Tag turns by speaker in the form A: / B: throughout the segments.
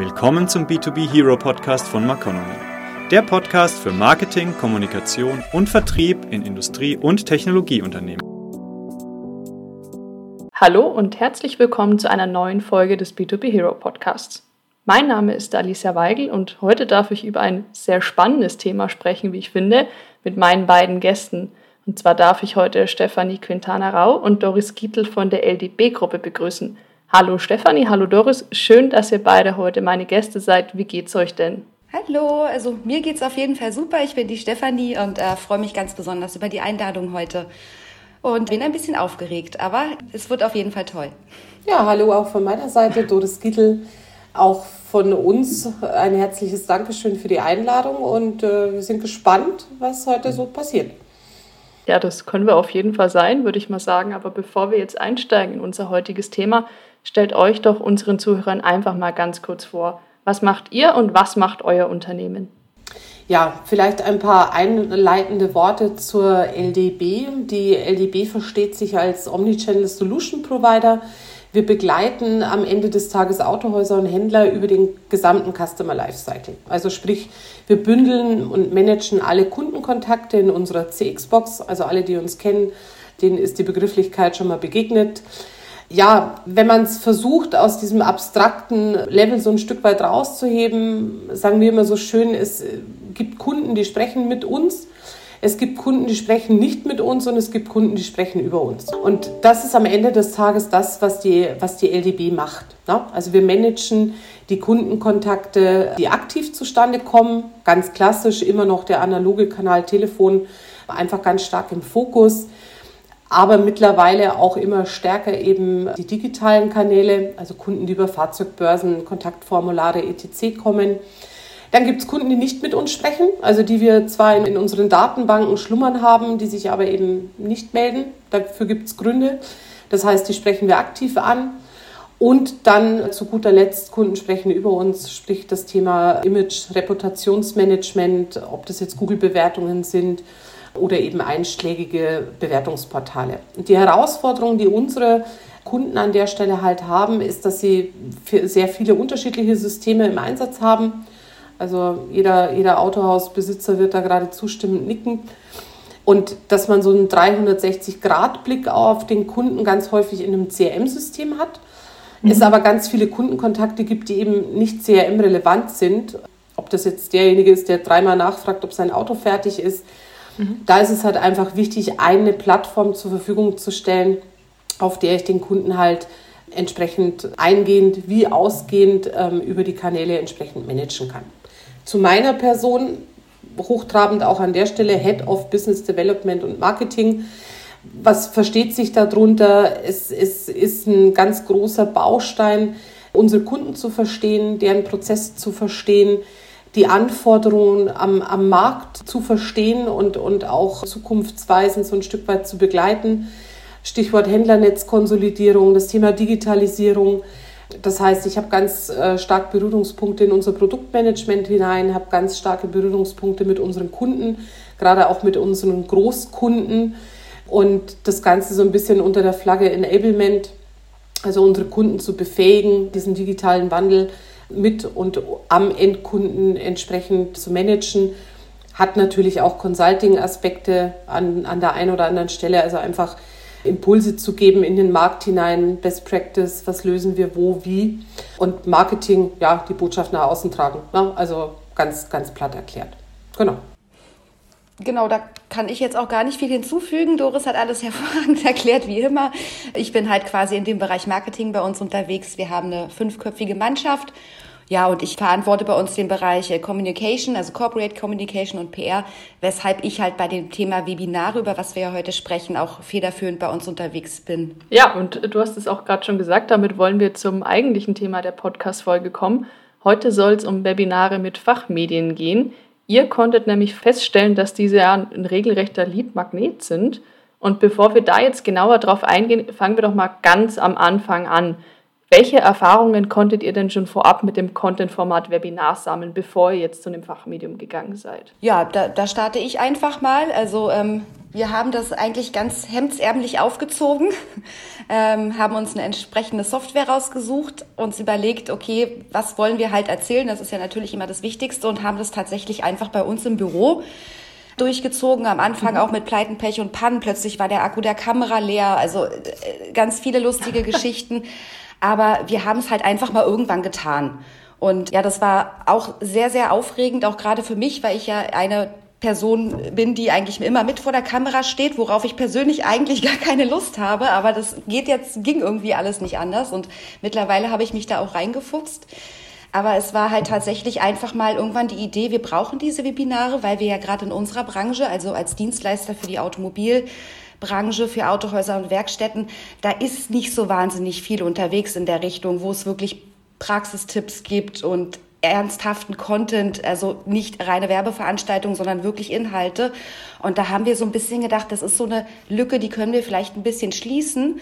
A: Willkommen zum B2B Hero Podcast von Maconomy. Der Podcast für Marketing, Kommunikation und Vertrieb in Industrie- und Technologieunternehmen.
B: Hallo und herzlich willkommen zu einer neuen Folge des B2B Hero Podcasts. Mein Name ist Alicia Weigel und heute darf ich über ein sehr spannendes Thema sprechen, wie ich finde, mit meinen beiden Gästen. Und zwar darf ich heute Stefanie Quintana Rau und Doris Gietl von der LDB-Gruppe begrüßen. Hallo Stefanie, hallo Doris, schön, dass ihr beide heute meine Gäste seid. Wie geht's euch denn?
C: Hallo, also mir geht's auf jeden Fall super. Ich bin die Stefanie und äh, freue mich ganz besonders über die Einladung heute. Und bin ein bisschen aufgeregt, aber es wird auf jeden Fall toll.
D: Ja, hallo auch von meiner Seite, Doris Gittel. Auch von uns ein herzliches Dankeschön für die Einladung und äh, wir sind gespannt, was heute so passiert.
B: Ja, das können wir auf jeden Fall sein, würde ich mal sagen. Aber bevor wir jetzt einsteigen in unser heutiges Thema, stellt euch doch unseren Zuhörern einfach mal ganz kurz vor. Was macht ihr und was macht euer Unternehmen?
D: Ja, vielleicht ein paar einleitende Worte zur LDB. Die LDB versteht sich als Omnichannel Solution Provider. Wir begleiten am Ende des Tages Autohäuser und Händler über den gesamten Customer Lifecycle. Also sprich, wir bündeln und managen alle Kundenkontakte in unserer CX-Box. Also alle, die uns kennen, denen ist die Begrifflichkeit schon mal begegnet ja, wenn man es versucht, aus diesem abstrakten Level so ein Stück weit rauszuheben, sagen wir immer so schön, es gibt Kunden, die sprechen mit uns. Es gibt Kunden, die sprechen nicht mit uns und es gibt Kunden, die sprechen über uns. Und das ist am Ende des Tages das, was die, was die LDB macht. Ne? Also wir managen die Kundenkontakte, die aktiv zustande kommen. Ganz klassisch immer noch der analoge Kanal Telefon, einfach ganz stark im Fokus aber mittlerweile auch immer stärker eben die digitalen Kanäle, also Kunden, die über Fahrzeugbörsen, Kontaktformulare etc. kommen. Dann gibt es Kunden, die nicht mit uns sprechen, also die wir zwar in, unseren Datenbanken schlummern haben, die sich aber eben nicht melden. Dafür gibt es Gründe. Das heißt, die sprechen wir aktiv an. Und dann zu guter Letzt, Kunden sprechen über uns, sprich das Thema Image, Reputationsmanagement, ob das jetzt Google-Bewertungen sind oder eben einschlägige Bewertungsportale. Die Herausforderung, die unsere Kunden an der Stelle halt haben, ist, dass sie sehr viele unterschiedliche Systeme im Einsatz haben. Also jeder, jeder Autohausbesitzer wird da gerade zustimmend nicken. Und dass man so einen 360-Grad-Blick auf den Kunden ganz häufig in einem CRM-System hat. Mhm. Es aber ganz viele Kundenkontakte gibt, die eben nicht CRM-relevant sind. Ob das jetzt derjenige ist, der dreimal nachfragt, ob sein Auto fertig ist, Mhm. Da ist es halt einfach wichtig, eine Plattform zur Verfügung zu stellen, auf der ich den Kunden halt entsprechend eingehend wie ausgehend ähm, über die Kanäle entsprechend managen kann. Zu meiner Person, hochtrabend auch an der Stelle, Head of Business Development und Marketing. Was versteht sich darunter? Es, es ist ein ganz großer Baustein, unsere Kunden zu verstehen, deren Prozess zu verstehen, die Anforderungen am, am Markt zu verstehen und, und auch zukunftsweisend so ein Stück weit zu begleiten. Stichwort Händlernetzkonsolidierung, das Thema Digitalisierung. Das heißt, ich habe ganz äh, stark Berührungspunkte in unser Produktmanagement hinein, habe ganz starke Berührungspunkte mit unseren Kunden, gerade auch mit unseren Großkunden und das Ganze so ein bisschen unter der Flagge Enablement, also unsere Kunden zu befähigen, diesen digitalen Wandel mit und am Endkunden entsprechend zu managen. Hat natürlich auch Consulting-Aspekte an, an der einen oder anderen Stelle, also einfach Impulse zu geben in den Markt hinein, Best Practice, was lösen wir wo, wie und Marketing, ja, die Botschaft nach außen tragen. Ne? Also ganz, ganz platt erklärt. Genau.
C: Genau, da kann ich jetzt auch gar nicht viel hinzufügen. Doris hat alles hervorragend erklärt, wie immer. Ich bin halt quasi in dem Bereich Marketing bei uns unterwegs. Wir haben eine fünfköpfige Mannschaft. Ja, und ich verantworte bei uns den Bereich äh, Communication, also Corporate Communication und PR, weshalb ich halt bei dem Thema Webinare, über was wir ja heute sprechen, auch federführend bei uns unterwegs bin.
B: Ja, und du hast es auch gerade schon gesagt, damit wollen wir zum eigentlichen Thema der Podcast-Folge kommen. Heute soll es um Webinare mit Fachmedien gehen. Ihr konntet nämlich feststellen, dass diese ja ein regelrechter Lead-Magnet sind. Und bevor wir da jetzt genauer drauf eingehen, fangen wir doch mal ganz am Anfang an. Welche Erfahrungen konntet ihr denn schon vorab mit dem Content-Format Webinar sammeln, bevor ihr jetzt zu einem Fachmedium gegangen seid?
C: Ja, da, da starte ich einfach mal. Also ähm, wir haben das eigentlich ganz hemdsärmlich aufgezogen, ähm, haben uns eine entsprechende Software rausgesucht, uns überlegt, okay, was wollen wir halt erzählen? Das ist ja natürlich immer das Wichtigste und haben das tatsächlich einfach bei uns im Büro durchgezogen. Am Anfang mhm. auch mit Pleiten, Pech und Pannen. Plötzlich war der Akku der Kamera leer. Also äh, ganz viele lustige Geschichten. Aber wir haben es halt einfach mal irgendwann getan. Und ja, das war auch sehr, sehr aufregend, auch gerade für mich, weil ich ja eine Person bin, die eigentlich immer mit vor der Kamera steht, worauf ich persönlich eigentlich gar keine Lust habe. Aber das geht jetzt, ging irgendwie alles nicht anders. Und mittlerweile habe ich mich da auch reingefuchst. Aber es war halt tatsächlich einfach mal irgendwann die Idee, wir brauchen diese Webinare, weil wir ja gerade in unserer Branche, also als Dienstleister für die Automobil, Branche für Autohäuser und Werkstätten, da ist nicht so wahnsinnig viel unterwegs in der Richtung, wo es wirklich Praxistipps gibt und ernsthaften Content, also nicht reine Werbeveranstaltungen, sondern wirklich Inhalte. Und da haben wir so ein bisschen gedacht, das ist so eine Lücke, die können wir vielleicht ein bisschen schließen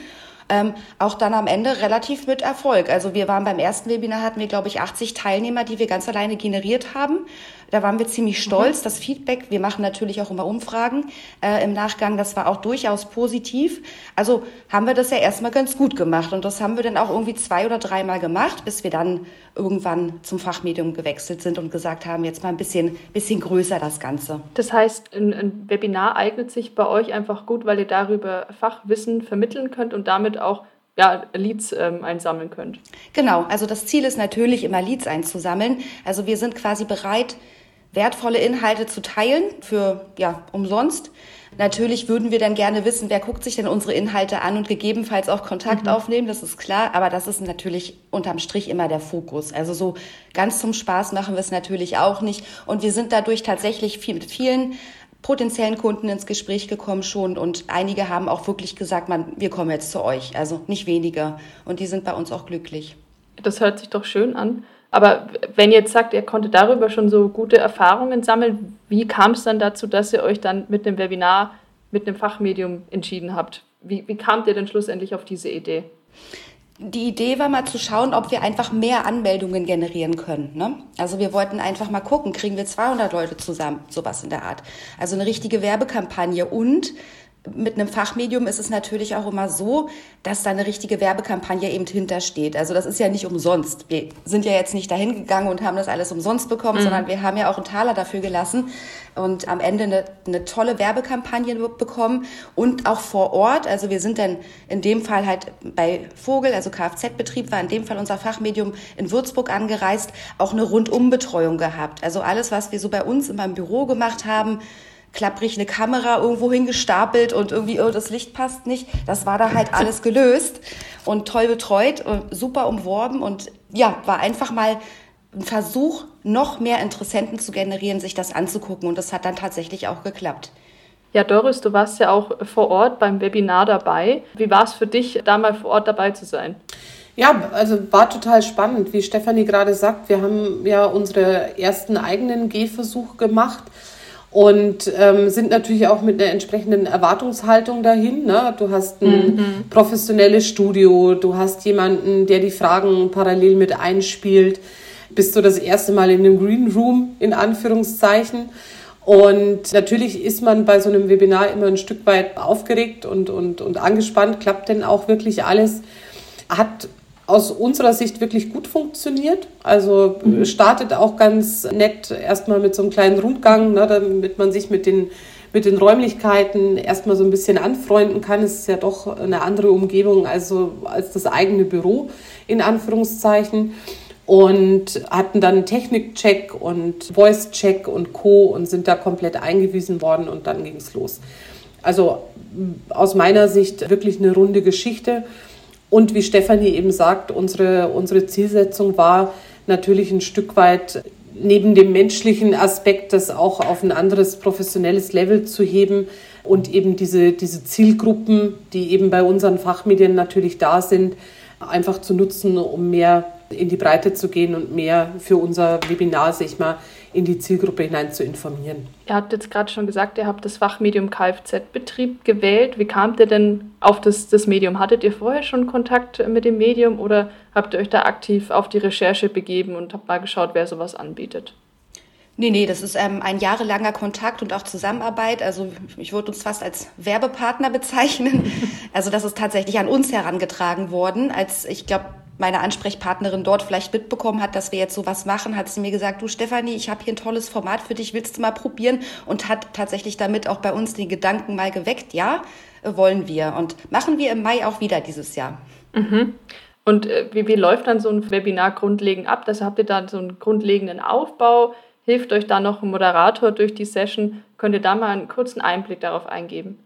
C: ähm, auch dann am Ende relativ mit Erfolg. Also wir waren beim ersten Webinar, hatten wir, glaube ich, 80 Teilnehmer, die wir ganz alleine generiert haben. Da waren wir ziemlich stolz. Mhm. Das Feedback, wir machen natürlich auch immer Umfragen äh, im Nachgang, das war auch durchaus positiv. Also haben wir das ja erstmal ganz gut gemacht. Und das haben wir dann auch irgendwie zwei oder dreimal gemacht, bis wir dann irgendwann zum Fachmedium gewechselt sind und gesagt haben, jetzt mal ein bisschen, bisschen größer das Ganze.
B: Das heißt, ein, ein Webinar eignet sich bei euch einfach gut, weil ihr darüber Fachwissen vermitteln könnt und damit auch ja, Leads ähm, einsammeln könnt.
C: Genau, also das Ziel ist natürlich immer Leads einzusammeln. Also wir sind quasi bereit, wertvolle Inhalte zu teilen für ja umsonst. Natürlich würden wir dann gerne wissen, wer guckt sich denn unsere Inhalte an und gegebenenfalls auch Kontakt mhm. aufnehmen, das ist klar, aber das ist natürlich unterm Strich immer der Fokus. Also so ganz zum Spaß machen wir es natürlich auch nicht und wir sind dadurch tatsächlich viel, mit vielen potenziellen Kunden ins Gespräch gekommen schon und einige haben auch wirklich gesagt, man, wir kommen jetzt zu euch, also nicht weniger und die sind bei uns auch glücklich.
B: Das hört sich doch schön an. Aber wenn ihr jetzt sagt, ihr konntet darüber schon so gute Erfahrungen sammeln, wie kam es dann dazu, dass ihr euch dann mit einem Webinar, mit einem Fachmedium entschieden habt? Wie, wie kamt ihr denn schlussendlich auf diese Idee?
C: Die Idee war mal zu schauen, ob wir einfach mehr Anmeldungen generieren können. Ne? Also wir wollten einfach mal gucken, kriegen wir 200 Leute zusammen, sowas in der Art. Also eine richtige Werbekampagne und mit einem Fachmedium ist es natürlich auch immer so, dass da eine richtige Werbekampagne eben hintersteht. Also das ist ja nicht umsonst. Wir sind ja jetzt nicht dahin gegangen und haben das alles umsonst bekommen, mhm. sondern wir haben ja auch einen Taler dafür gelassen und am Ende eine, eine tolle Werbekampagne bekommen und auch vor Ort. Also wir sind dann in dem Fall halt bei Vogel, also Kfz-Betrieb war in dem Fall unser Fachmedium in Würzburg angereist, auch eine Rundumbetreuung gehabt. Also alles, was wir so bei uns in meinem Büro gemacht haben, klapprig eine Kamera irgendwo hingestapelt und irgendwie, oh, das Licht passt nicht. Das war da halt alles gelöst und toll betreut, super umworben und ja, war einfach mal ein Versuch, noch mehr Interessenten zu generieren, sich das anzugucken und das hat dann tatsächlich auch geklappt.
B: Ja, Doris, du warst ja auch vor Ort beim Webinar dabei. Wie war es für dich, da mal vor Ort dabei zu sein?
D: Ja, also war total spannend. Wie Stefanie gerade sagt, wir haben ja unsere ersten eigenen Gehversuche gemacht und ähm, sind natürlich auch mit einer entsprechenden Erwartungshaltung dahin. Ne? Du hast ein mhm. professionelles Studio, du hast jemanden, der die Fragen parallel mit einspielt. Bist du das erste Mal in einem Green Room in Anführungszeichen? Und natürlich ist man bei so einem Webinar immer ein Stück weit aufgeregt und, und, und angespannt. Klappt denn auch wirklich alles? Hat aus unserer Sicht wirklich gut funktioniert. Also mhm. startet auch ganz nett erstmal mit so einem kleinen Rundgang, ne, damit man sich mit den, mit den Räumlichkeiten erstmal so ein bisschen anfreunden kann. Es ist ja doch eine andere Umgebung also als das eigene Büro in Anführungszeichen. Und hatten dann Technikcheck und Voice-Check und Co. und sind da komplett eingewiesen worden und dann ging es los. Also aus meiner Sicht wirklich eine runde Geschichte. Und wie Stefanie eben sagt, unsere, unsere Zielsetzung war natürlich ein Stück weit neben dem menschlichen Aspekt, das auch auf ein anderes professionelles Level zu heben und eben diese, diese Zielgruppen, die eben bei unseren Fachmedien natürlich da sind, einfach zu nutzen, um mehr in die Breite zu gehen und mehr für unser Webinar, sag ich mal, in die Zielgruppe hinein zu informieren.
B: Ihr habt jetzt gerade schon gesagt, ihr habt das Fachmedium Kfz-Betrieb gewählt. Wie kamt ihr denn auf das, das Medium? Hattet ihr vorher schon Kontakt mit dem Medium oder habt ihr euch da aktiv auf die Recherche begeben und habt mal geschaut, wer sowas anbietet?
C: Nee, nee, das ist ähm, ein jahrelanger Kontakt und auch Zusammenarbeit. Also ich würde uns fast als Werbepartner bezeichnen. Also das ist tatsächlich an uns herangetragen worden. Als ich glaube, meine Ansprechpartnerin dort vielleicht mitbekommen hat, dass wir jetzt sowas machen, hat sie mir gesagt, du Stefanie, ich habe hier ein tolles Format für dich, willst du mal probieren? Und hat tatsächlich damit auch bei uns den Gedanken mal geweckt, ja, wollen wir. Und machen wir im Mai auch wieder dieses Jahr.
B: Mhm. Und äh, wie, wie läuft dann so ein Webinar grundlegend ab? Das habt ihr dann so einen grundlegenden Aufbau? Hilft euch da noch ein Moderator durch die Session? Könnt ihr da mal einen kurzen Einblick darauf eingeben?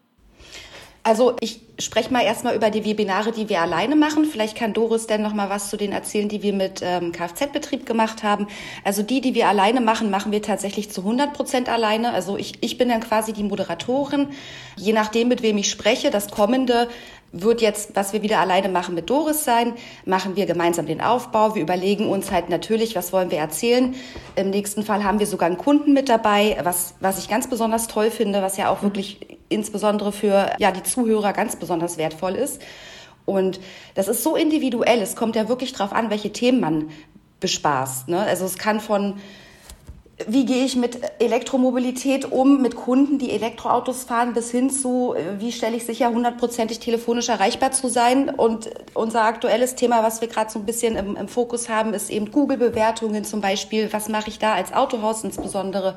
C: Also ich spreche mal erstmal über die Webinare, die wir alleine machen. Vielleicht kann Doris denn noch mal was zu denen erzählen, die wir mit ähm, Kfz-Betrieb gemacht haben. Also die, die wir alleine machen, machen wir tatsächlich zu 100 Prozent alleine. Also ich, ich bin dann quasi die Moderatorin. Je nachdem, mit wem ich spreche, das kommende wird jetzt, was wir wieder alleine machen, mit Doris sein. Machen wir gemeinsam den Aufbau. Wir überlegen uns halt natürlich, was wollen wir erzählen. Im nächsten Fall haben wir sogar einen Kunden mit dabei, was, was ich ganz besonders toll finde, was ja auch wirklich insbesondere für ja, die Zuhörer ganz besonders wertvoll ist. Und das ist so individuell. Es kommt ja wirklich drauf an, welche Themen man bespaßt. Ne? Also es kann von wie gehe ich mit Elektromobilität um, mit Kunden, die Elektroautos fahren, bis hin zu, äh, wie stelle ich sicher, hundertprozentig telefonisch erreichbar zu sein. Und unser aktuelles Thema, was wir gerade so ein bisschen im, im Fokus haben, ist eben Google-Bewertungen zum Beispiel. Was mache ich da als Autohaus insbesondere?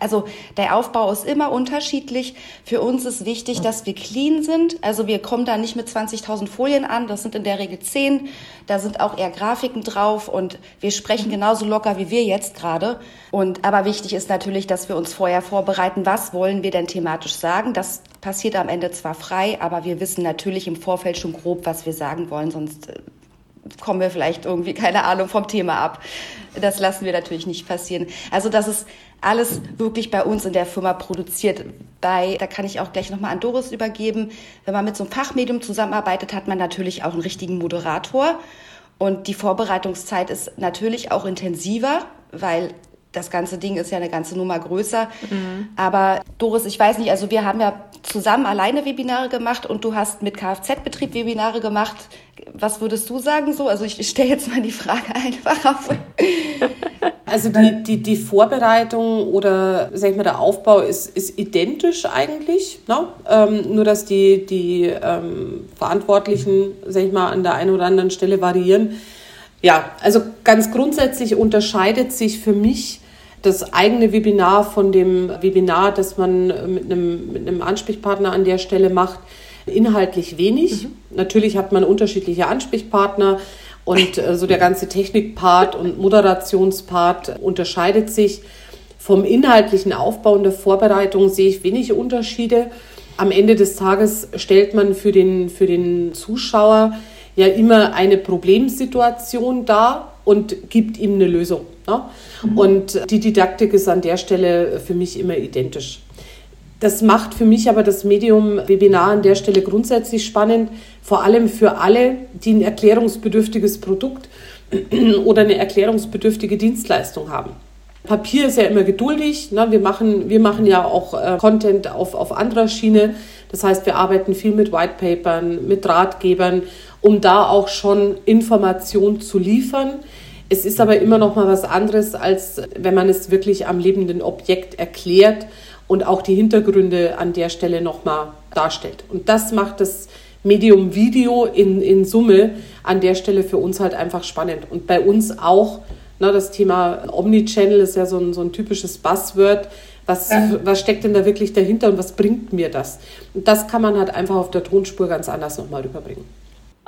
C: Also der Aufbau ist immer unterschiedlich. Für uns ist wichtig, dass wir clean sind. Also wir kommen da nicht mit 20.000 Folien an. Das sind in der Regel 10. Da sind auch eher Grafiken drauf und wir sprechen genauso locker wie wir jetzt gerade. Und aber wichtig ist natürlich, dass wir uns vorher vorbereiten, was wollen wir denn thematisch sagen. Das passiert am Ende zwar frei, aber wir wissen natürlich im Vorfeld schon grob, was wir sagen wollen, sonst äh, kommen wir vielleicht irgendwie, keine Ahnung, vom Thema ab. Das lassen wir natürlich nicht passieren. Also das ist alles wirklich bei uns in der Firma produziert. Bei, da kann ich auch gleich nochmal an Doris übergeben. Wenn man mit so einem Fachmedium zusammenarbeitet, hat man natürlich auch einen richtigen Moderator. Und die Vorbereitungszeit ist natürlich auch intensiver, weil das ganze Ding ist ja eine ganze Nummer größer. Mhm. Aber Doris, ich weiß nicht, also wir haben ja zusammen alleine Webinare gemacht und du hast mit Kfz-Betrieb Webinare gemacht. Was würdest du sagen so? Also ich stelle jetzt mal die Frage einfach auf.
D: Also die, die, die Vorbereitung oder sag ich mal, der Aufbau ist, ist identisch eigentlich. Ne? Ähm, nur dass die, die ähm, Verantwortlichen, sag ich mal, an der einen oder anderen Stelle variieren. Ja, also ganz grundsätzlich unterscheidet sich für mich das eigene Webinar von dem Webinar, das man mit einem, mit einem Ansprechpartner an der Stelle macht, inhaltlich wenig. Mhm. Natürlich hat man unterschiedliche Ansprechpartner und äh, so der ganze Technikpart und Moderationspart unterscheidet sich. Vom inhaltlichen Aufbau und der Vorbereitung sehe ich wenig Unterschiede. Am Ende des Tages stellt man für den, für den Zuschauer ja immer eine Problemsituation dar und gibt ihm eine Lösung. Ne? Mhm. Und die Didaktik ist an der Stelle für mich immer identisch. Das macht für mich aber das Medium Webinar an der Stelle grundsätzlich spannend, vor allem für alle, die ein erklärungsbedürftiges Produkt oder eine erklärungsbedürftige Dienstleistung haben. Papier ist ja immer geduldig. Ne? Wir, machen, wir machen ja auch äh, Content auf, auf anderer Schiene. Das heißt, wir arbeiten viel mit Whitepapern, mit Ratgebern, um da auch schon Informationen zu liefern es ist aber immer noch mal was anderes, als wenn man es wirklich am lebenden Objekt erklärt und auch die Hintergründe an der Stelle noch mal darstellt. Und das macht das Medium Video in, in Summe an der Stelle für uns halt einfach spannend. Und bei uns auch, na, ne, das Thema Omnichannel ist ja so ein, so ein typisches Buzzword. Was, was steckt denn da wirklich dahinter und was bringt mir das? Und das kann man halt einfach auf der Tonspur ganz anders nochmal rüberbringen.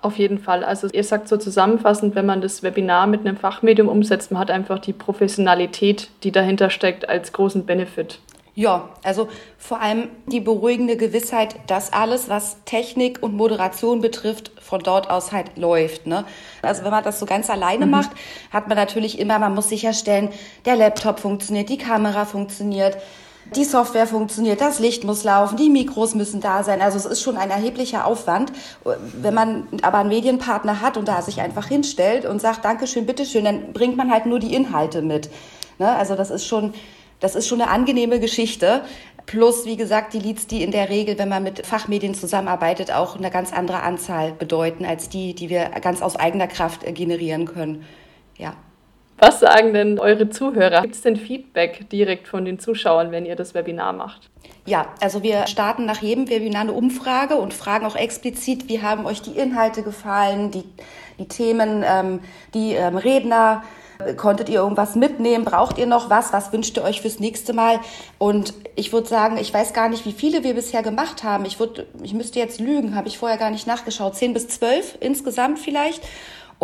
B: Auf jeden Fall. Also ihr sagt so zusammenfassend, wenn man das Webinar mit einem Fachmedium umsetzt, man hat einfach die Professionalität, die dahinter steckt, als großen Benefit.
C: Ja, also vor allem die beruhigende Gewissheit, dass alles, was Technik und Moderation betrifft, von dort aus halt läuft. Ne? Also wenn man das so ganz alleine mhm. macht, hat man natürlich immer, man muss sicherstellen, der Laptop funktioniert, die Kamera funktioniert, die Software funktioniert, das Licht muss laufen, die Mikros müssen da sein. Also es ist schon ein erheblicher Aufwand. Wenn man aber einen Medienpartner hat und da sich einfach hinstellt und sagt, Dankeschön, bitteschön, dann bringt man halt nur die Inhalte mit. Ne? Also das ist schon, das ist schon eine angenehme Geschichte. Plus, wie gesagt, die Leads, die in der Regel, wenn man mit Fachmedien zusammenarbeitet, auch eine ganz andere Anzahl bedeuten als die, die wir ganz aus eigener Kraft generieren können. Ja.
B: Was sagen denn eure Zuhörer? Gibt es denn Feedback direkt von den Zuschauern, wenn ihr das Webinar macht?
C: Ja, also wir starten nach jedem Webinar eine Umfrage und fragen auch explizit, wie haben euch die Inhalte gefallen, die, die Themen, ähm, die ähm, Redner. Konntet ihr irgendwas mitnehmen? Braucht ihr noch was? Was wünscht ihr euch fürs nächste Mal? Und ich würde sagen, ich weiß gar nicht, wie viele wir bisher gemacht haben. Ich, würd, ich müsste jetzt lügen, habe ich vorher gar nicht nachgeschaut. Zehn bis zwölf insgesamt vielleicht.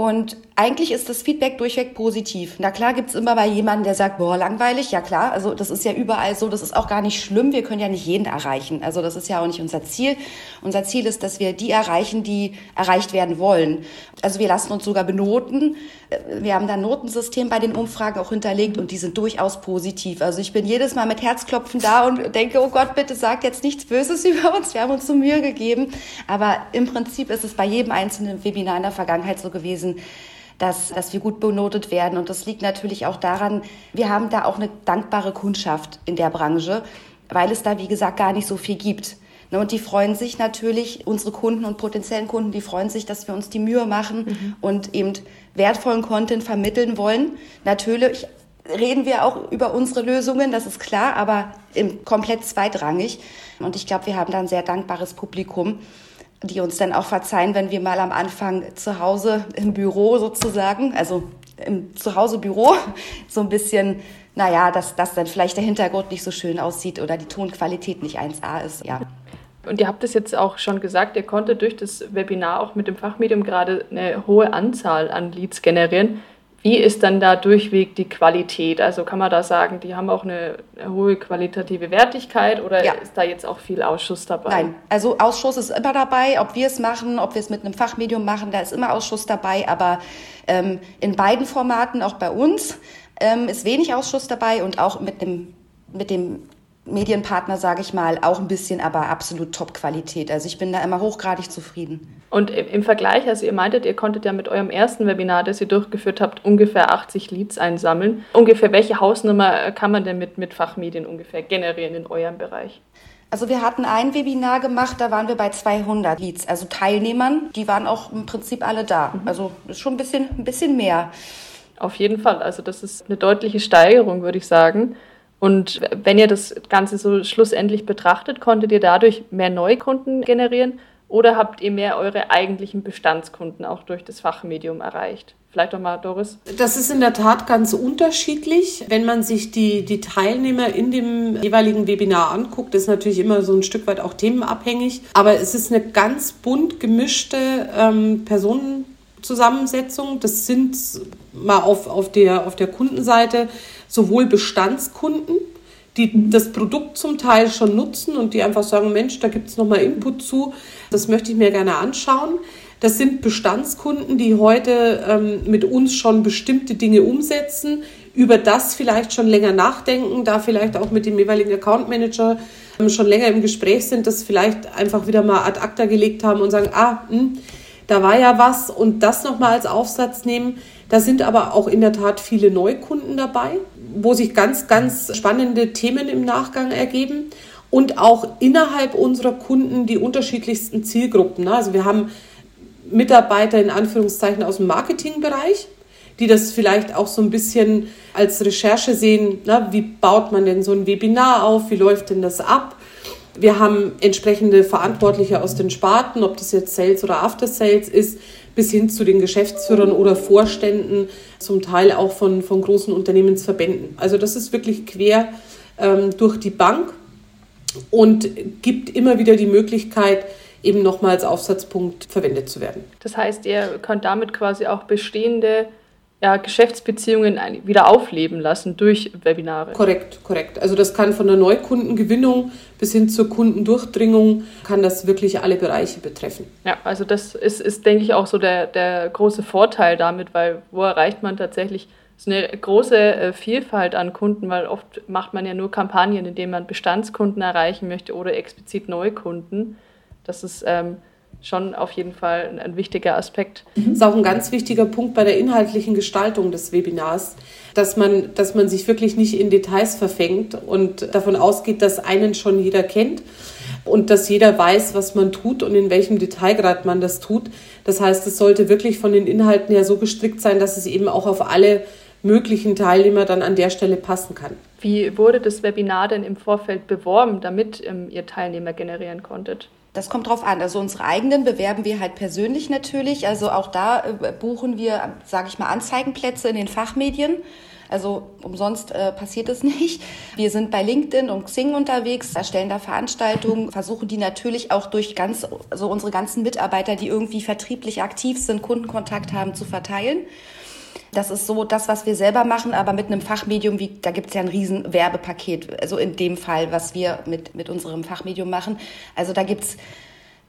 C: Und eigentlich ist das Feedback durchweg positiv. Na klar gibt's immer mal jemanden, der sagt, boah, langweilig. Ja klar, also das ist ja überall so, das ist auch gar nicht schlimm. Wir können ja nicht jeden erreichen. Also das ist ja auch nicht unser Ziel. Unser Ziel ist, dass wir die erreichen, die erreicht werden wollen. Also wir lassen uns sogar benoten. Wir haben da ein Notensystem bei den Umfragen auch hinterlegt und die sind durchaus positiv. Also ich bin jedes Mal mit Herzklopfen da und denke, oh Gott, bitte sagt jetzt nichts Böses über uns. Wir haben uns so Mühe gegeben. Aber im Prinzip ist es bei jedem einzelnen Webinar in der Vergangenheit so gewesen, dass, dass wir gut benotet werden. Und das liegt natürlich auch daran, wir haben da auch eine dankbare Kundschaft in der Branche, weil es da, wie gesagt, gar nicht so viel gibt. Ne, und die freuen sich natürlich, unsere Kunden und potenziellen Kunden, die freuen sich, dass wir uns die Mühe machen mhm. und eben wertvollen Content vermitteln wollen. Natürlich reden wir auch über unsere Lösungen, das ist klar, aber komplett zweitrangig. Und ich glaube, wir haben da ein sehr dankbares Publikum die uns dann auch verzeihen, wenn wir mal am Anfang zu Hause im Büro sozusagen, also im Zuhause-Büro, so ein bisschen, naja, dass, dass dann vielleicht der Hintergrund nicht so schön aussieht oder die Tonqualität nicht 1A ist, ja.
B: Und ihr habt es jetzt auch schon gesagt, ihr konntet durch das Webinar auch mit dem Fachmedium gerade eine hohe Anzahl an Leads generieren. Wie ist dann da durchweg die Qualität? Also kann man da sagen, die haben auch eine hohe qualitative Wertigkeit oder ja. ist da jetzt auch viel Ausschuss dabei?
C: Nein, also Ausschuss ist immer dabei, ob wir es machen, ob wir es mit einem Fachmedium machen, da ist immer Ausschuss dabei, aber ähm, in beiden Formaten, auch bei uns, ähm, ist wenig Ausschuss dabei und auch mit dem, mit dem Medienpartner, sage ich mal, auch ein bisschen, aber absolut Top-Qualität. Also ich bin da immer hochgradig zufrieden.
B: Und im Vergleich, also ihr meintet, ihr konntet ja mit eurem ersten Webinar, das ihr durchgeführt habt, ungefähr 80 Leads einsammeln. Ungefähr welche Hausnummer kann man denn mit, mit Fachmedien ungefähr generieren in eurem Bereich?
C: Also wir hatten ein Webinar gemacht, da waren wir bei 200 Leads, also Teilnehmern, die waren auch im Prinzip alle da. Mhm. Also ist schon ein bisschen, ein bisschen mehr.
B: Auf jeden Fall, also das ist eine deutliche Steigerung, würde ich sagen. Und wenn ihr das Ganze so schlussendlich betrachtet, konntet ihr dadurch mehr Neukunden generieren oder habt ihr mehr eure eigentlichen Bestandskunden auch durch das Fachmedium erreicht? Vielleicht doch mal, Doris.
D: Das ist in der Tat ganz unterschiedlich. Wenn man sich die, die Teilnehmer in dem jeweiligen Webinar anguckt, ist natürlich immer so ein Stück weit auch themenabhängig. Aber es ist eine ganz bunt gemischte ähm, Personenzusammensetzung. Das sind mal auf, auf, der, auf der Kundenseite sowohl Bestandskunden, die das Produkt zum Teil schon nutzen und die einfach sagen, Mensch, da gibt es nochmal Input zu, das möchte ich mir gerne anschauen. Das sind Bestandskunden, die heute ähm, mit uns schon bestimmte Dinge umsetzen, über das vielleicht schon länger nachdenken, da vielleicht auch mit dem jeweiligen Account Manager ähm, schon länger im Gespräch sind, das vielleicht einfach wieder mal ad acta gelegt haben und sagen, ah, mh, hm, da war ja was und das nochmal als Aufsatz nehmen. Da sind aber auch in der Tat viele Neukunden dabei, wo sich ganz, ganz spannende Themen im Nachgang ergeben und auch innerhalb unserer Kunden die unterschiedlichsten Zielgruppen. Ne? Also wir haben Mitarbeiter in Anführungszeichen aus dem Marketingbereich, die das vielleicht auch so ein bisschen als Recherche sehen, ne? wie baut man denn so ein Webinar auf, wie läuft denn das ab. Wir haben entsprechende Verantwortliche aus den Sparten, ob das jetzt Sales oder After Sales ist, bis hin zu den Geschäftsführern oder Vorständen, zum Teil auch von, von großen Unternehmensverbänden. Also das ist wirklich quer ähm, durch die Bank und gibt immer wieder die Möglichkeit, eben nochmal als Aufsatzpunkt verwendet zu werden.
B: Das heißt, ihr könnt damit quasi auch bestehende ja, Geschäftsbeziehungen wieder aufleben lassen durch Webinare.
D: Korrekt, korrekt. Also das kann von der Neukundengewinnung bis hin zur Kundendurchdringung, kann das wirklich alle Bereiche betreffen.
B: Ja, also das ist, ist denke ich, auch so der, der große Vorteil damit, weil wo erreicht man tatsächlich so eine große äh, Vielfalt an Kunden, weil oft macht man ja nur Kampagnen, in denen man Bestandskunden erreichen möchte oder explizit Neukunden. Das ist ähm, schon auf jeden Fall ein, ein wichtiger Aspekt.
D: Das ist auch ein ganz wichtiger Punkt bei der inhaltlichen Gestaltung des Webinars, dass man, dass man sich wirklich nicht in Details verfängt und davon ausgeht, dass einen schon jeder kennt und dass jeder weiß, was man tut und in welchem Detailgrad man das tut. Das heißt, es sollte wirklich von den Inhalten her so gestrickt sein, dass es eben auch auf alle möglichen Teilnehmer dann an der Stelle passen kann.
B: Wie wurde das Webinar denn im Vorfeld beworben, damit ähm, ihr Teilnehmer generieren konntet?
C: Das kommt drauf an. Also unsere eigenen bewerben wir halt persönlich natürlich. Also auch da äh, buchen wir, sage ich mal, Anzeigenplätze in den Fachmedien. Also umsonst äh, passiert es nicht. Wir sind bei LinkedIn und Xing unterwegs, erstellen da Veranstaltungen, versuchen die natürlich auch durch ganz, also unsere ganzen Mitarbeiter, die irgendwie vertrieblich aktiv sind, Kundenkontakt haben, zu verteilen. Das ist so das, was wir selber machen, aber mit einem Fachmedium, wie, da gibt es ja ein riesen Werbepaket, also in dem Fall, was wir mit, mit unserem Fachmedium machen. Also da gibt's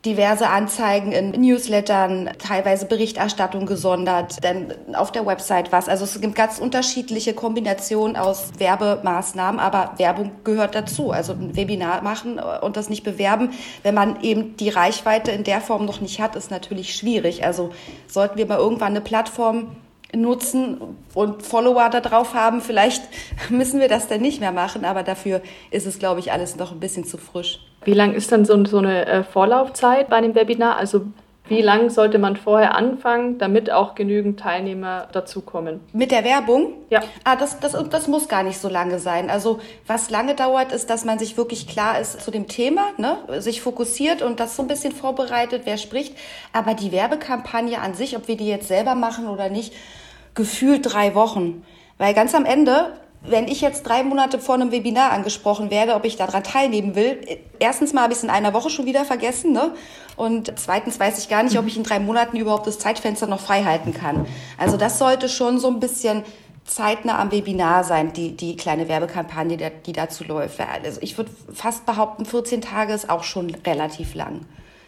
C: diverse Anzeigen in Newslettern, teilweise Berichterstattung gesondert, dann auf der Website was. Also es gibt ganz unterschiedliche Kombinationen aus Werbemaßnahmen, aber Werbung gehört dazu. Also ein Webinar machen und das nicht bewerben, wenn man eben die Reichweite in der Form noch nicht hat, ist natürlich schwierig. Also sollten wir mal irgendwann eine Plattform nutzen und Follower da drauf haben. Vielleicht müssen wir das dann nicht mehr machen, aber dafür ist es, glaube ich, alles noch ein bisschen zu frisch.
B: Wie lang ist dann so, so eine äh, Vorlaufzeit bei einem Webinar? Also wie lang sollte man vorher anfangen, damit auch genügend Teilnehmer dazukommen?
C: Mit der Werbung?
B: Ja.
C: Ah, das, das, das muss gar nicht so lange sein. Also was lange dauert, ist, dass man sich wirklich klar ist zu dem Thema, ne? sich fokussiert und das so ein bisschen vorbereitet, wer spricht. Aber die Werbekampagne an sich, ob wir die jetzt selber machen oder nicht, gefühlt drei Wochen. Weil ganz am Ende wenn ich jetzt drei Monate vor einem Webinar angesprochen werde, ob ich daran teilnehmen will, erstens mal habe ich es in einer Woche schon wieder vergessen, ne? Und zweitens weiß ich gar nicht, ob ich in drei Monaten überhaupt das Zeitfenster noch frei halten kann. Also das sollte schon so ein bisschen zeitnah am Webinar sein, die, die kleine Werbekampagne, die dazu läuft. Also ich würde fast behaupten, 14 Tage ist auch schon relativ lang.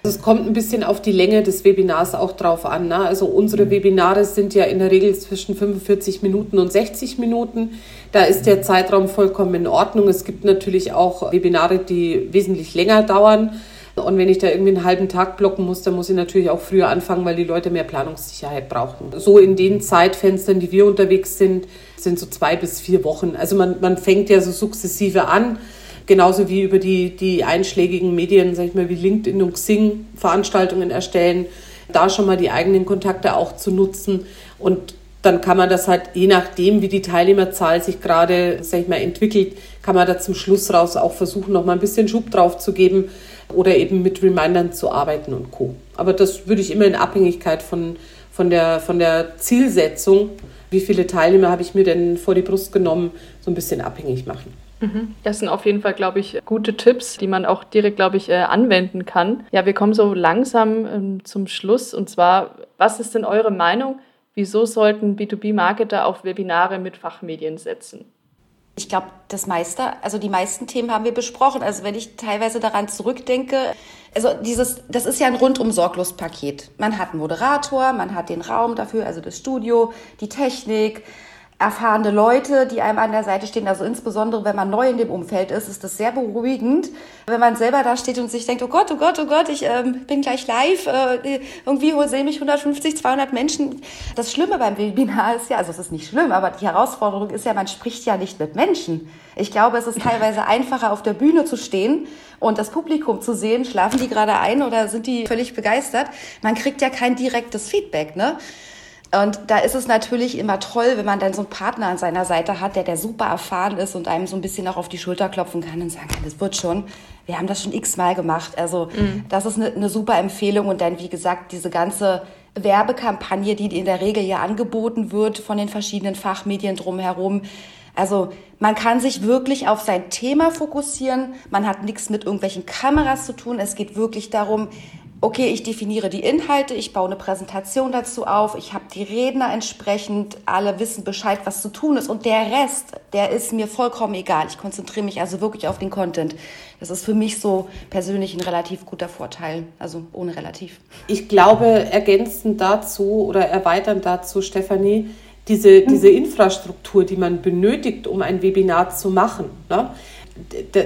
D: Es kommt ein bisschen auf die Länge des Webinars auch drauf an. Ne? Also unsere Webinare sind ja in der Regel zwischen 45 Minuten und 60 Minuten. Da ist der Zeitraum vollkommen in Ordnung. Es gibt natürlich auch Webinare, die wesentlich länger dauern. Und wenn ich da irgendwie einen halben Tag blocken muss, dann muss ich natürlich auch früher anfangen, weil die Leute mehr Planungssicherheit brauchen. So in den Zeitfenstern, die wir unterwegs sind, sind so zwei bis vier Wochen. Also man, man fängt ja so sukzessive an genauso wie über die, die einschlägigen Medien, sag ich mal, wie LinkedIn und Xing Veranstaltungen erstellen, da schon mal die eigenen Kontakte auch zu nutzen und dann kann man das halt, je nachdem, wie die Teilnehmerzahl sich gerade, sag ich mal, entwickelt, kann man da zum Schluss raus auch versuchen, noch mal ein bisschen Schub drauf zu geben oder eben mit Remindern zu arbeiten und Co. Aber das würde ich immer in Abhängigkeit von, von, der, von der Zielsetzung, wie viele Teilnehmer habe ich mir denn vor die Brust genommen, so ein bisschen abhängig machen.
B: Das sind auf jeden Fall, glaube ich, gute Tipps, die man auch direkt, glaube ich, äh, anwenden kann. Ja, wir kommen so langsam ähm, zum Schluss. Und zwar, was ist denn eure Meinung? Wieso sollten B2B-Marketer auf Webinare mit Fachmedien setzen?
C: Ich glaube, das meiste, also die meisten Themen haben wir besprochen. Also wenn ich teilweise daran zurückdenke, also dieses, das ist ja ein rundum sorglos Paket. Man hat einen Moderator, man hat den Raum dafür, also das Studio, die Technik, erfahrene Leute, die einem an der Seite stehen. Also insbesondere, wenn man neu in dem Umfeld ist, ist das sehr beruhigend. Wenn man selber da steht und sich denkt, oh Gott, oh Gott, oh Gott, ich ähm, bin gleich live, äh, irgendwie sehen mich 150, 200 Menschen. Das Schlimme beim Webinar ist ja, also es ist nicht schlimm, aber die Herausforderung ist ja, man spricht ja nicht mit Menschen. Ich glaube, es ist teilweise einfacher, auf der Bühne zu stehen und das Publikum zu sehen, schlafen die gerade ein oder sind die völlig begeistert. Man kriegt ja kein direktes Feedback, ne? Und da ist es natürlich immer toll, wenn man dann so einen Partner an seiner Seite hat, der, der super erfahren ist und einem so ein bisschen auch auf die Schulter klopfen kann und sagen kann, das wird schon. Wir haben das schon x-mal gemacht. Also mhm. das ist eine, eine super Empfehlung. Und dann, wie gesagt, diese ganze Werbekampagne, die in der Regel ja angeboten wird von den verschiedenen Fachmedien drumherum. Also man kann sich wirklich auf sein Thema fokussieren. Man hat nichts mit irgendwelchen Kameras zu tun. Es geht wirklich darum, okay, ich definiere die Inhalte, ich baue eine Präsentation dazu auf, ich habe die Redner entsprechend, alle wissen Bescheid, was zu tun ist und der Rest, der ist mir vollkommen egal. Ich konzentriere mich also wirklich auf den Content. Das ist für mich so persönlich ein relativ guter Vorteil, also ohne relativ.
D: Ich glaube, ergänzend dazu oder erweiternd dazu, Stefanie, diese, diese Infrastruktur, die man benötigt, um ein Webinar zu machen. Ne?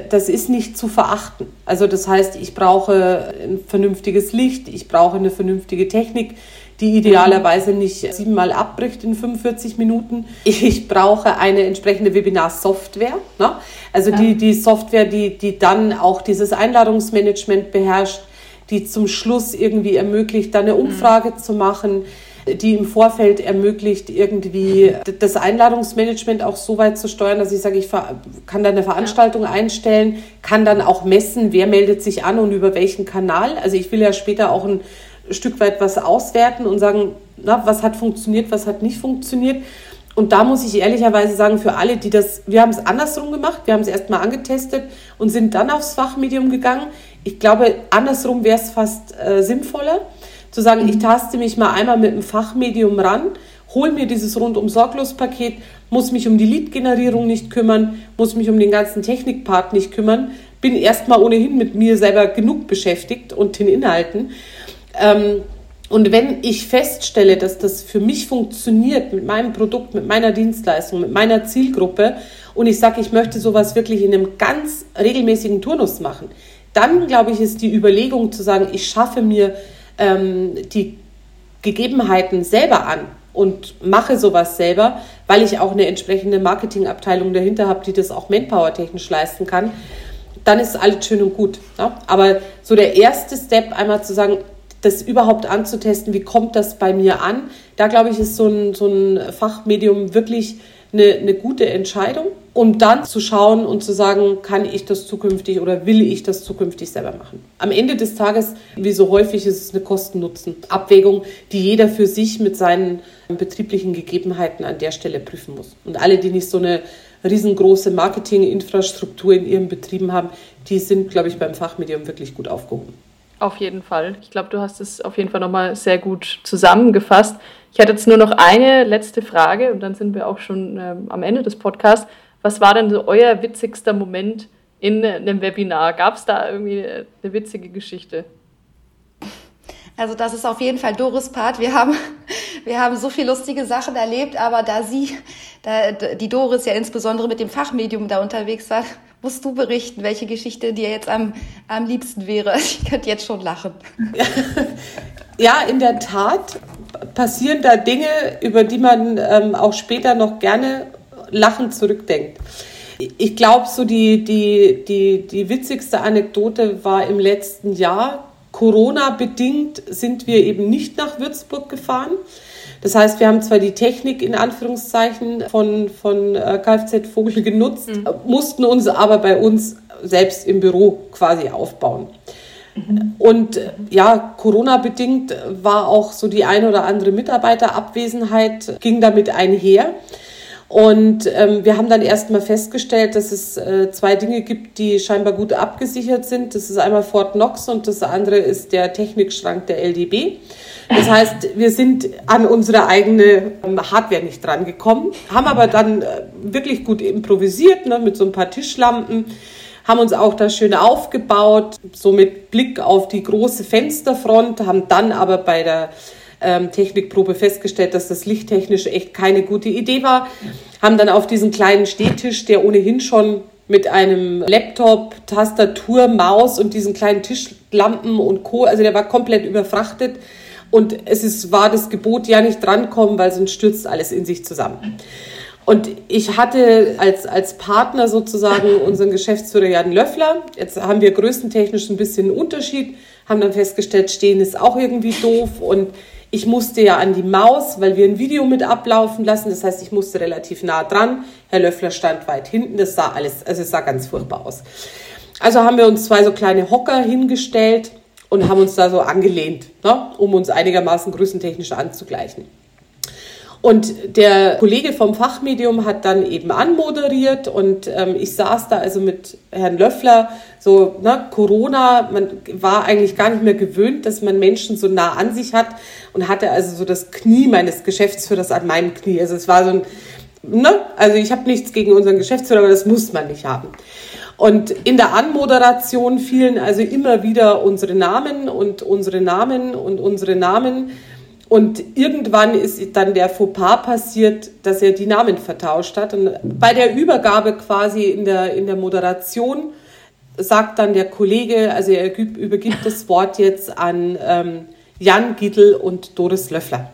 D: Das ist nicht zu verachten. Also das heißt, ich brauche ein vernünftiges Licht, ich brauche eine vernünftige Technik, die idealerweise nicht siebenmal abbricht in 45 Minuten. Ich brauche eine entsprechende Webinar-Software. Ne? Also ja. die, die Software, die, die dann auch dieses Einladungsmanagement beherrscht, die zum Schluss irgendwie ermöglicht, da eine. Umfrage mhm. zu machen, die im Vorfeld ermöglicht, irgendwie das Einladungsmanagement auch so weit zu steuern, dass ich sage, ich kann da eine Veranstaltung ja. einstellen, kann dann auch messen, wer meldet sich an und über welchen Kanal. Also ich will ja später auch ein Stück weit was auswerten und sagen, na, was hat funktioniert, was hat nicht funktioniert. Und da muss ich ehrlicherweise sagen, für alle, die das, wir haben es andersrum gemacht, wir haben es erstmal angetestet und sind dann aufs Fachmedium gegangen. Ich glaube, andersrum wäre es fast äh, sinnvoller, zu sagen, ich taste mich mal einmal mit dem Fachmedium ran, hol mir dieses rundum sorglos Paket, muss mich um die Lead-Generierung nicht kümmern, muss mich um den ganzen Technikpart nicht kümmern, bin erstmal ohnehin mit mir selber genug beschäftigt und den Inhalten. Ähm, und wenn ich feststelle, dass das für mich funktioniert mit meinem Produkt, mit meiner Dienstleistung, mit meiner Zielgruppe und ich sage, ich möchte sowas wirklich in einem ganz regelmäßigen Turnus machen, dann glaube ich, ist die Überlegung zu sagen, ich schaffe mir ähm, die Gegebenheiten selber an und mache sowas selber, weil ich auch eine entsprechende Marketingabteilung dahinter habe, die das auch manpower-technisch leisten kann, dann ist alles schön und gut. Ja? Aber so der erste Step, einmal zu sagen, das überhaupt anzutesten, wie kommt das bei mir an, da glaube ich, ist so ein, so ein Fachmedium wirklich eine, eine gute Entscheidung, um dann zu schauen und zu sagen, kann ich das zukünftig oder will ich das zukünftig selber machen. Am Ende des Tages, wie so häufig, ist es eine Kosten-Nutzen-Abwägung, die jeder für sich mit seinen betrieblichen Gegebenheiten an der Stelle prüfen muss. Und alle, die nicht so eine riesengroße Marketinginfrastruktur in ihren Betrieben haben, die sind, glaube ich, beim Fachmedium wirklich gut aufgehoben.
B: Auf jeden Fall. Ich glaube, du hast es auf jeden Fall nochmal sehr gut zusammengefasst. Ich hatte jetzt nur noch eine letzte Frage und dann sind wir auch schon ähm, am Ende des Podcasts. Was war denn so euer witzigster Moment in einem Webinar? Gab es da irgendwie eine witzige Geschichte?
C: Also das ist auf jeden Fall Doris Part. Wir haben, wir haben so viele lustige Sachen erlebt, aber da sie, da, die Doris ja insbesondere mit dem Fachmedium da unterwegs war, musst du berichten, welche Geschichte dir jetzt am, am liebsten wäre. Ich könnte jetzt schon lachen.
D: Ja, in der Tat passieren da Dinge, über die man ähm, auch später noch gerne lachend zurückdenkt. Ich glaube, so die, die, die, die witzigste Anekdote war im letzten Jahr. Corona-bedingt sind wir eben nicht nach Würzburg gefahren. Das heißt, wir haben zwar die Technik in Anführungszeichen von, von äh, Kfz Vogel genutzt, mhm. mussten uns aber bei uns selbst im Büro quasi aufbauen. Und ja, Corona-bedingt war auch so die eine oder andere Mitarbeiterabwesenheit, ging damit einher. Und ähm, wir haben dann erstmal festgestellt, dass es äh, zwei Dinge gibt, die scheinbar gut abgesichert sind. Das ist einmal Fort Knox und das andere ist der Technikschrank der LDB. Das heißt, wir sind an unsere eigene ähm, Hardware nicht dran gekommen, haben aber dann äh, wirklich gut improvisiert ne, mit so ein paar Tischlampen haben uns auch da schön aufgebaut, so mit Blick auf die große Fensterfront, haben dann aber bei der ähm, Technikprobe festgestellt, dass das lichttechnisch echt keine gute Idee war. Haben dann auf diesen kleinen Stehtisch, der ohnehin schon mit einem Laptop, Tastatur, Maus und diesen kleinen Tischlampen und Co., also der war komplett überfrachtet. Und es ist, war das Gebot, ja nicht drankommen, weil sonst stürzt alles in sich zusammen. Und ich hatte als, als Partner sozusagen unseren Geschäftsführer Jan Löffler. Jetzt haben wir größentechnisch ein bisschen einen Unterschied, haben dann festgestellt, stehen ist auch irgendwie doof. Und ich musste ja an die Maus, weil wir ein Video mit ablaufen lassen. Das heißt, ich musste relativ nah dran. Herr Löffler stand weit hinten. Das sah alles, also es sah ganz furchtbar aus. Also haben wir uns zwei so kleine Hocker hingestellt und haben uns da so angelehnt, ne, um uns einigermaßen größentechnisch anzugleichen. Und der Kollege vom Fachmedium hat dann eben anmoderiert und ähm, ich saß da also mit Herrn Löffler, so ne, Corona, man war eigentlich gar nicht mehr gewöhnt, dass man Menschen so nah an sich hat und hatte also so das Knie meines Geschäftsführers an meinem Knie. Also es war so ein, ne, also ich habe nichts gegen unseren Geschäftsführer, aber das muss man nicht haben. Und in der Anmoderation fielen also immer wieder unsere Namen und unsere Namen und unsere Namen. Und irgendwann ist dann der Fauxpas passiert, dass er die Namen vertauscht hat. Und bei der Übergabe quasi in der, in der Moderation sagt dann der Kollege, also er übergibt das Wort jetzt an ähm, Jan Giedel und Doris Löffler.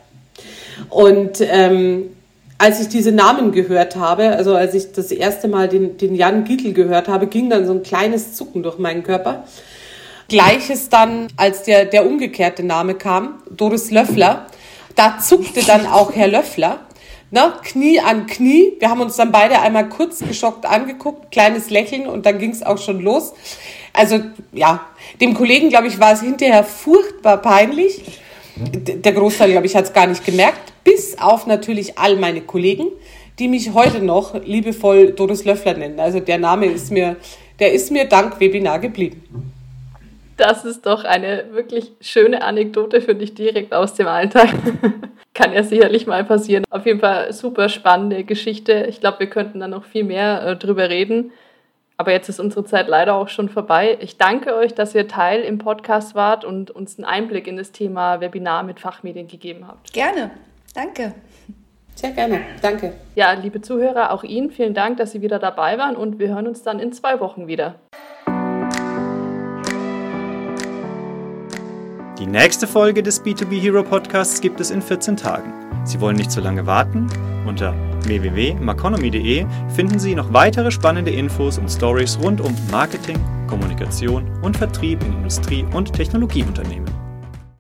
D: Und ähm, als ich diese Namen gehört habe, also als ich das erste Mal den, den Jan Giedel gehört habe, ging dann so ein kleines Zucken durch meinen Körper. Gleiches dann, als der, der umgekehrte Name kam, Doris Löffler. Da zuckte dann auch Herr Löffler. Ne, Knie an Knie. Wir haben uns dann beide einmal kurz geschockt angeguckt, kleines Lächeln und dann ging es auch schon los. Also ja, dem Kollegen, glaube ich, war es hinterher furchtbar peinlich. Der Großteil, glaube ich, hat es gar nicht gemerkt, bis auf natürlich all meine Kollegen, die mich heute noch liebevoll Doris Löffler nennen. Also der Name ist mir, der ist mir dank Webinar geblieben.
B: Das ist doch eine wirklich schöne Anekdote für dich direkt aus dem Alltag. Kann ja sicherlich mal passieren. Auf jeden Fall super spannende Geschichte. Ich glaube, wir könnten da noch viel mehr äh, drüber reden. Aber jetzt ist unsere Zeit leider auch schon vorbei. Ich danke euch, dass ihr Teil im Podcast wart und uns einen Einblick in das Thema Webinar mit Fachmedien gegeben habt.
C: Gerne. Danke.
D: Sehr gerne. Danke.
B: Ja, liebe Zuhörer, auch Ihnen vielen Dank, dass Sie wieder dabei waren und wir hören uns dann in zwei Wochen wieder.
A: Die nächste Folge des B2B Hero Podcasts gibt es in 14 Tagen. Sie wollen nicht zu lange warten? Unter www.maconomy.de finden Sie noch weitere spannende Infos und Stories rund um Marketing, Kommunikation und Vertrieb in Industrie- und Technologieunternehmen.